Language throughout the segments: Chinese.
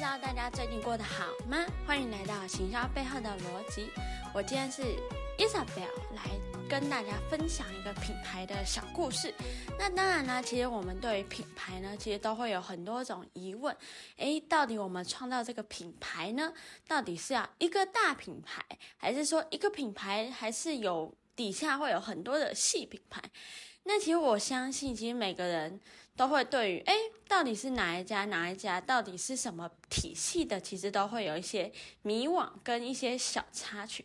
知道大家最近过得好吗？欢迎来到行销背后的逻辑。我今天是 Isabel 来跟大家分享一个品牌的小故事。那当然呢，其实我们对于品牌呢，其实都会有很多种疑问。诶，到底我们创造这个品牌呢，到底是要一个大品牌，还是说一个品牌，还是有底下会有很多的细品牌？那其实我相信，其实每个人都会对于，诶，到底是哪一家哪一家，到底是什么体系的，其实都会有一些迷惘跟一些小插曲。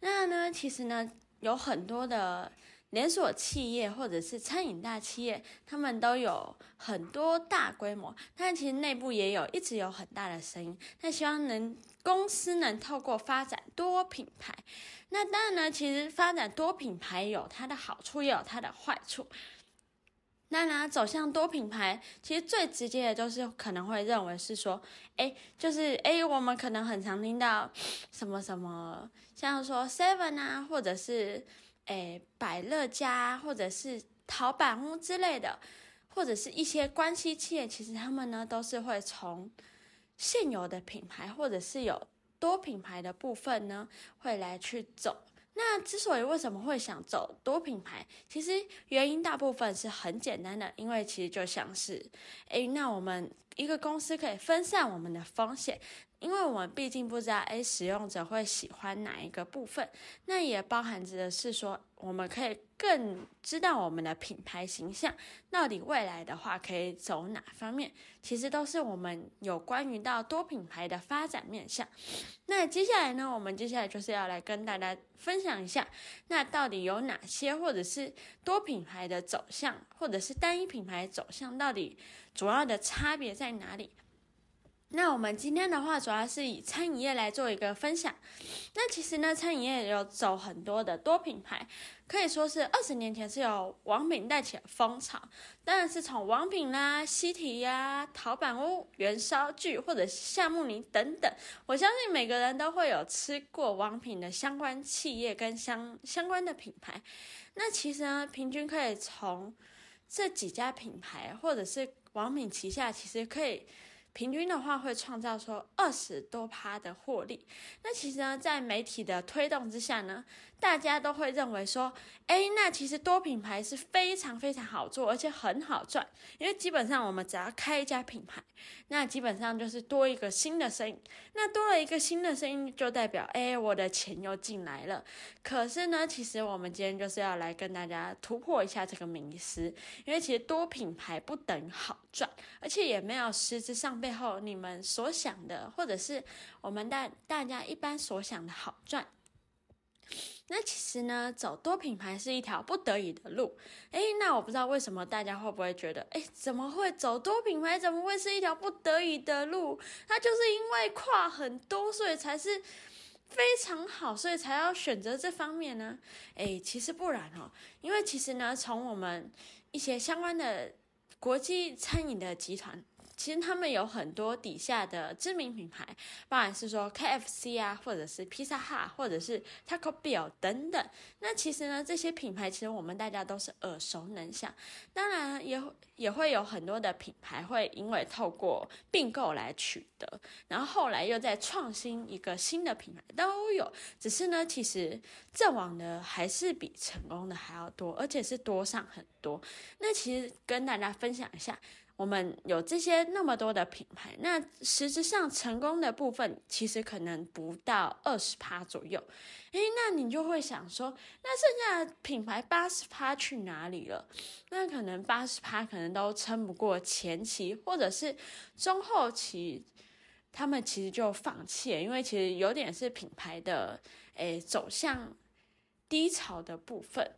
那呢，其实呢，有很多的连锁企业或者是餐饮大企业，他们都有很多大规模，但其实内部也有一直有很大的声音。那希望能公司能透过发展多品牌。那当然呢，其实发展多品牌有它的好处，也有它的坏处。那呢，走向多品牌，其实最直接的就是可能会认为是说，哎，就是哎，我们可能很常听到什么什么，像说 Seven 啊，或者是哎百乐家，或者是淘板屋之类的，或者是一些关系企业，其实他们呢都是会从现有的品牌，或者是有。多品牌的部分呢，会来去走。那之所以为什么会想走多品牌，其实原因大部分是很简单的，因为其实就像是，诶，那我们一个公司可以分散我们的风险，因为我们毕竟不知道，诶，使用者会喜欢哪一个部分。那也包含着的是说，我们可以。更知道我们的品牌形象到底未来的话可以走哪方面，其实都是我们有关于到多品牌的发展面向。那接下来呢，我们接下来就是要来跟大家分享一下，那到底有哪些，或者是多品牌的走向，或者是单一品牌走向，到底主要的差别在哪里？那我们今天的话，主要是以餐饮业来做一个分享。那其实呢，餐饮业有走很多的多品牌，可以说是二十年前是由王品带起了风潮。当然是从王品啦、西提呀、陶板屋、元烧具或者夏慕尼等等，我相信每个人都会有吃过王品的相关企业跟相相关的品牌。那其实呢，平均可以从这几家品牌或者是王品旗下，其实可以。平均的话会创造说二十多趴的获利。那其实呢，在媒体的推动之下呢，大家都会认为说，哎，那其实多品牌是非常非常好做，而且很好赚。因为基本上我们只要开一家品牌，那基本上就是多一个新的生意。那多了一个新的生意，就代表哎，我的钱又进来了。可是呢，其实我们今天就是要来跟大家突破一下这个迷思，因为其实多品牌不等于好赚，而且也没有实质上被。最后，你们所想的，或者是我们大大家一般所想的好赚，那其实呢，走多品牌是一条不得已的路。诶，那我不知道为什么大家会不会觉得，诶，怎么会走多品牌？怎么会是一条不得已的路？它就是因为跨很多，所以才是非常好，所以才要选择这方面呢？诶，其实不然哦，因为其实呢，从我们一些相关的国际餐饮的集团。其实他们有很多底下的知名品牌，不管是说 KFC 啊，或者是 Pizza Hut，或者是 Taco Bell 等等。那其实呢，这些品牌其实我们大家都是耳熟能详。当然也也会有很多的品牌会因为透过并购来取得，然后后来又再创新一个新的品牌都有。只是呢，其实阵亡的还是比成功的还要多，而且是多上很多。那其实跟大家分享一下。我们有这些那么多的品牌，那实质上成功的部分其实可能不到二十趴左右。诶，那你就会想说，那剩下的品牌八十趴去哪里了？那可能八十趴可能都撑不过前期，或者是中后期，他们其实就放弃了，因为其实有点是品牌的诶走向低潮的部分。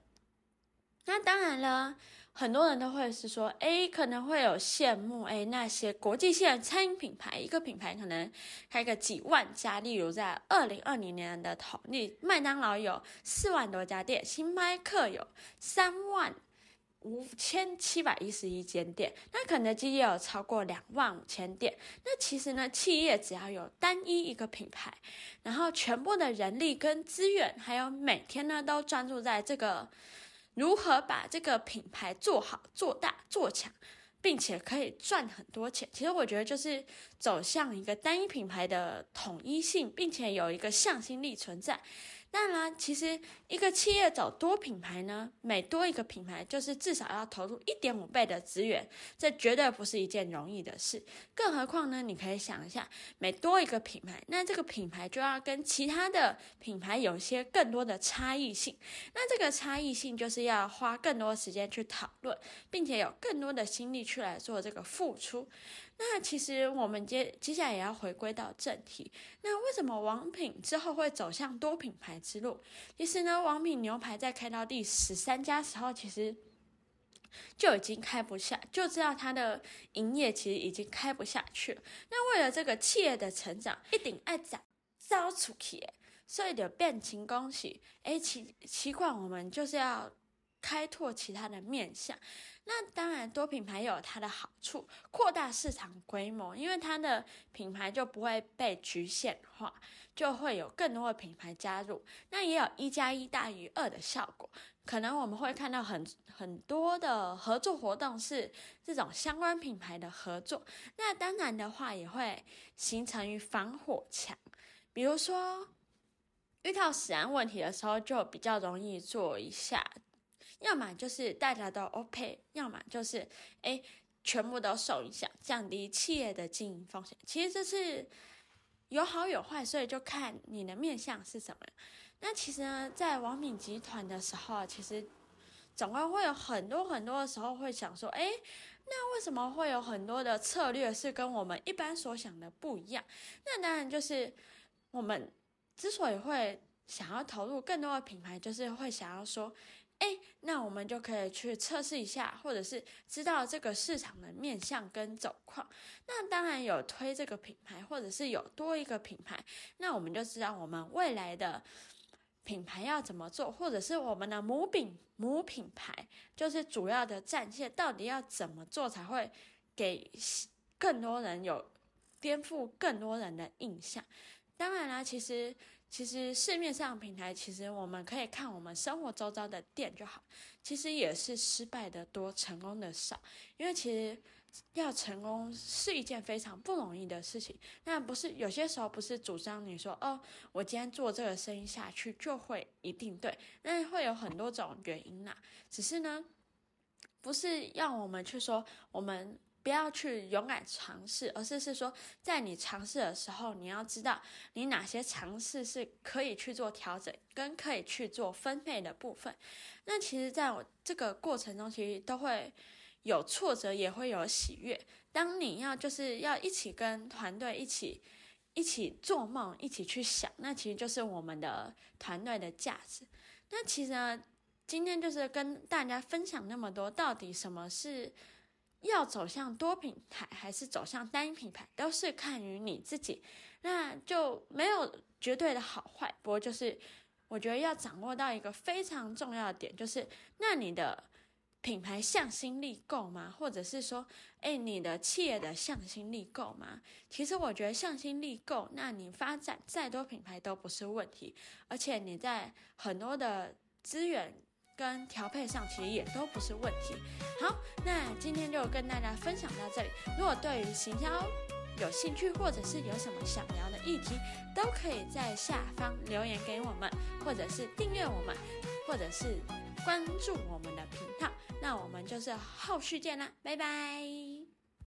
那当然了，很多人都会是说，诶，可能会有羡慕，诶，那些国际性的餐饮品牌，一个品牌可能开个几万家，例如在二零二零年的统计，麦当劳有四万多家店，星巴克有三万五千七百一十一间店，那肯德基也有超过两万五千店。那其实呢，企业只要有单一一个品牌，然后全部的人力跟资源，还有每天呢都专注在这个。如何把这个品牌做好、做大、做强？并且可以赚很多钱。其实我觉得就是走向一个单一品牌的统一性，并且有一个向心力存在。当然，其实一个企业走多品牌呢，每多一个品牌，就是至少要投入一点五倍的资源，这绝对不是一件容易的事。更何况呢，你可以想一下，每多一个品牌，那这个品牌就要跟其他的品牌有一些更多的差异性。那这个差异性就是要花更多时间去讨论，并且有更多的心力去来做这个付出。那其实我们接接下来也要回归到正题。那为什么王品之后会走向多品牌之路？其实呢，王品牛排在开到第十三家时候，其实就已经开不下，就知道它的营业其实已经开不下去了。那为了这个企业的成长，一定爱早早出去，所以就变成恭喜。哎，奇奇怪，我们就是要。开拓其他的面向，那当然多品牌有它的好处，扩大市场规模，因为它的品牌就不会被局限化，就会有更多的品牌加入，那也有一加一大于二的效果。可能我们会看到很很多的合作活动是这种相关品牌的合作，那当然的话也会形成于防火墙，比如说遇到食安问题的时候，就比较容易做一下。要么就是大家都 OK，要么就是哎，全部都受影响，降低企业的经营风险。其实这是有好有坏，所以就看你的面向是什么。那其实呢，在王敏集团的时候，其实总会会有很多很多的时候会想说，哎，那为什么会有很多的策略是跟我们一般所想的不一样？那当然就是我们之所以会想要投入更多的品牌，就是会想要说。哎，那我们就可以去测试一下，或者是知道这个市场的面向跟走况。那当然有推这个品牌，或者是有多一个品牌，那我们就知道我们未来的品牌要怎么做，或者是我们的母饼母品牌，就是主要的战线到底要怎么做才会给更多人有颠覆更多人的印象。当然啦，其实。其实市面上平台，其实我们可以看我们生活周遭的店就好。其实也是失败的多，成功的少。因为其实要成功是一件非常不容易的事情。那不是有些时候不是主张你说哦，我今天做这个生意下去就会一定对。那会有很多种原因啦。只是呢，不是要我们去说我们。不要去勇敢尝试，而是是说，在你尝试的时候，你要知道你哪些尝试是可以去做调整，跟可以去做分配的部分。那其实，在我这个过程中，其实都会有挫折，也会有喜悦。当你要就是要一起跟团队一起一起做梦，一起去想，那其实就是我们的团队的价值。那其实呢，今天就是跟大家分享那么多，到底什么是？要走向多品牌还是走向单一品牌，都是看于你自己，那就没有绝对的好坏。不过就是，我觉得要掌握到一个非常重要的点，就是那你的品牌向心力够吗？或者是说，哎，你的企业的向心力够吗？其实我觉得向心力够，那你发展再多品牌都不是问题，而且你在很多的资源。跟调配上其实也都不是问题。好，那今天就跟大家分享到这里。如果对于行销有兴趣，或者是有什么想聊的议题，都可以在下方留言给我们，或者是订阅我们，或者是关注我们的频道。那我们就是后续见啦，拜拜。